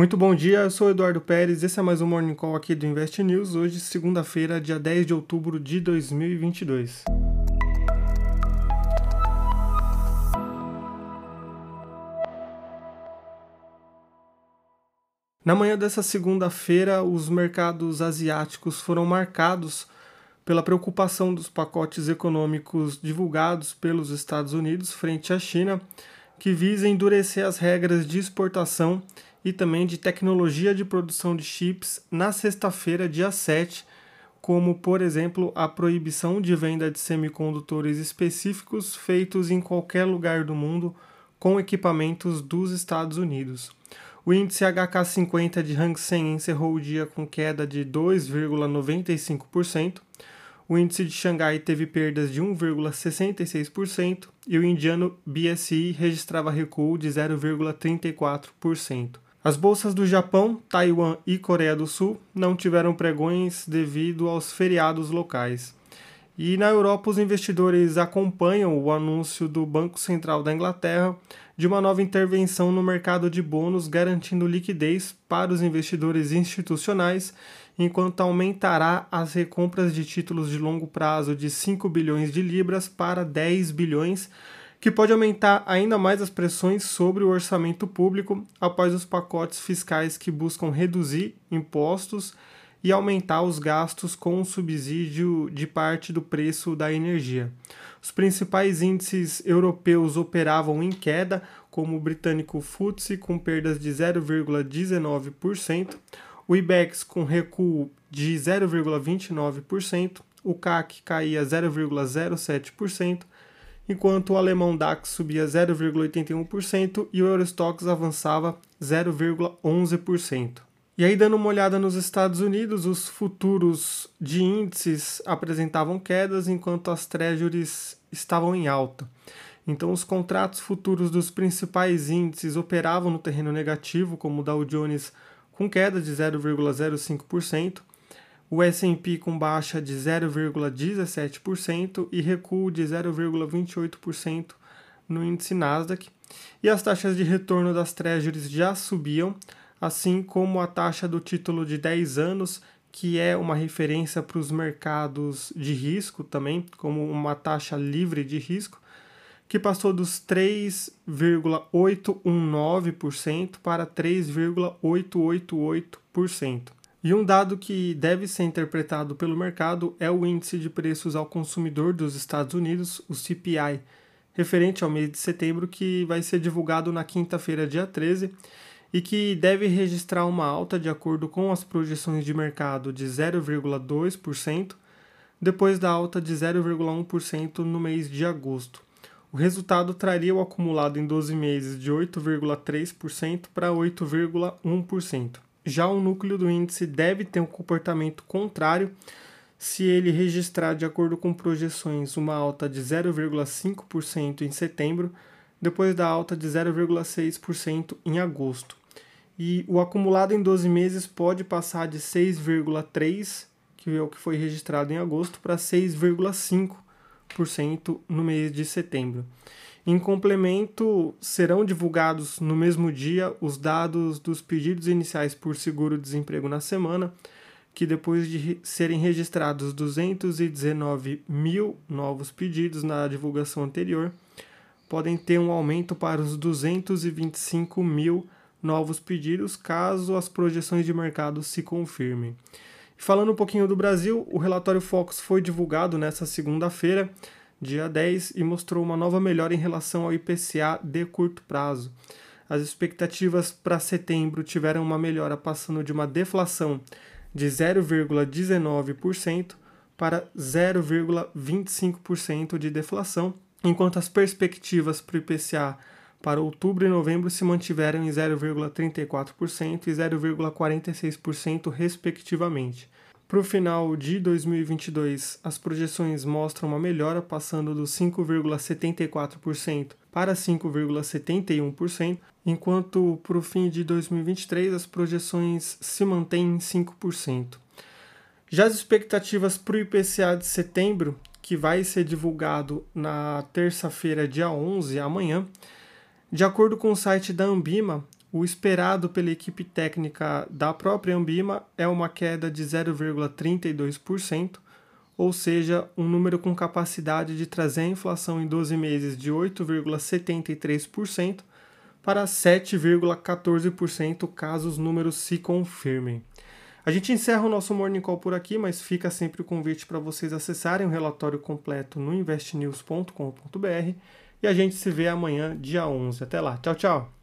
Muito bom dia, eu sou Eduardo Pérez, esse é mais um Morning Call aqui do Invest News, hoje segunda-feira, dia 10 de outubro de 2022. Na manhã dessa segunda-feira, os mercados asiáticos foram marcados pela preocupação dos pacotes econômicos divulgados pelos Estados Unidos frente à China, que visa endurecer as regras de exportação e também de tecnologia de produção de chips na sexta-feira, dia 7, como, por exemplo, a proibição de venda de semicondutores específicos feitos em qualquer lugar do mundo com equipamentos dos Estados Unidos. O índice HK50 de Hang Seng encerrou o dia com queda de 2,95%. O índice de Xangai teve perdas de 1,66% e o indiano BSI registrava recuo de 0,34%. As bolsas do Japão, Taiwan e Coreia do Sul não tiveram pregões devido aos feriados locais. E na Europa, os investidores acompanham o anúncio do Banco Central da Inglaterra de uma nova intervenção no mercado de bônus, garantindo liquidez para os investidores institucionais, enquanto aumentará as recompras de títulos de longo prazo de 5 bilhões de libras para 10 bilhões que pode aumentar ainda mais as pressões sobre o orçamento público após os pacotes fiscais que buscam reduzir impostos e aumentar os gastos com o subsídio de parte do preço da energia. Os principais índices europeus operavam em queda, como o britânico FTSE com perdas de 0,19%, o IBEX com recuo de 0,29%, o CAC caía 0,07%, enquanto o alemão DAX subia 0,81% e o Eurostox avançava 0,11%. E aí, dando uma olhada nos Estados Unidos, os futuros de índices apresentavam quedas, enquanto as treasuries estavam em alta. Então, os contratos futuros dos principais índices operavam no terreno negativo, como o Dow Jones com queda de 0,05%, o S&P com baixa de 0,17% e recuo de 0,28% no índice Nasdaq, e as taxas de retorno das treasuries já subiam, assim como a taxa do título de 10 anos, que é uma referência para os mercados de risco também, como uma taxa livre de risco, que passou dos 3,819% para 3,888%. E um dado que deve ser interpretado pelo mercado é o índice de preços ao consumidor dos Estados Unidos, o CPI, referente ao mês de setembro, que vai ser divulgado na quinta-feira, dia 13, e que deve registrar uma alta de acordo com as projeções de mercado de 0,2%, depois da alta de 0,1% no mês de agosto. O resultado traria o acumulado em 12 meses de 8,3% para 8,1%. Já o núcleo do índice deve ter um comportamento contrário se ele registrar, de acordo com projeções, uma alta de 0,5% em setembro, depois da alta de 0,6% em agosto. E o acumulado em 12 meses pode passar de 6,3%, que é o que foi registrado em agosto, para 6,5% no mês de setembro. Em complemento, serão divulgados no mesmo dia os dados dos pedidos iniciais por seguro-desemprego na semana, que depois de serem registrados 219 mil novos pedidos na divulgação anterior, podem ter um aumento para os 225 mil novos pedidos caso as projeções de mercado se confirmem. Falando um pouquinho do Brasil, o relatório Focus foi divulgado nesta segunda-feira dia 10, e mostrou uma nova melhora em relação ao IPCA de curto prazo. As expectativas para setembro tiveram uma melhora passando de uma deflação de 0,19% para 0,25% de deflação, enquanto as perspectivas para o IPCA para outubro e novembro se mantiveram em 0,34% e 0,46%, respectivamente. Para o final de 2022, as projeções mostram uma melhora, passando dos 5,74% para 5,71%, enquanto para o fim de 2023 as projeções se mantêm em 5%. Já as expectativas para o IPCA de setembro, que vai ser divulgado na terça-feira, dia 11, amanhã, de acordo com o site da Ambima, o esperado pela equipe técnica da própria Ambima é uma queda de 0,32%, ou seja, um número com capacidade de trazer a inflação em 12 meses de 8,73% para 7,14% caso os números se confirmem. A gente encerra o nosso Morning Call por aqui, mas fica sempre o convite para vocês acessarem o relatório completo no investnews.com.br e a gente se vê amanhã, dia 11. Até lá. Tchau, tchau.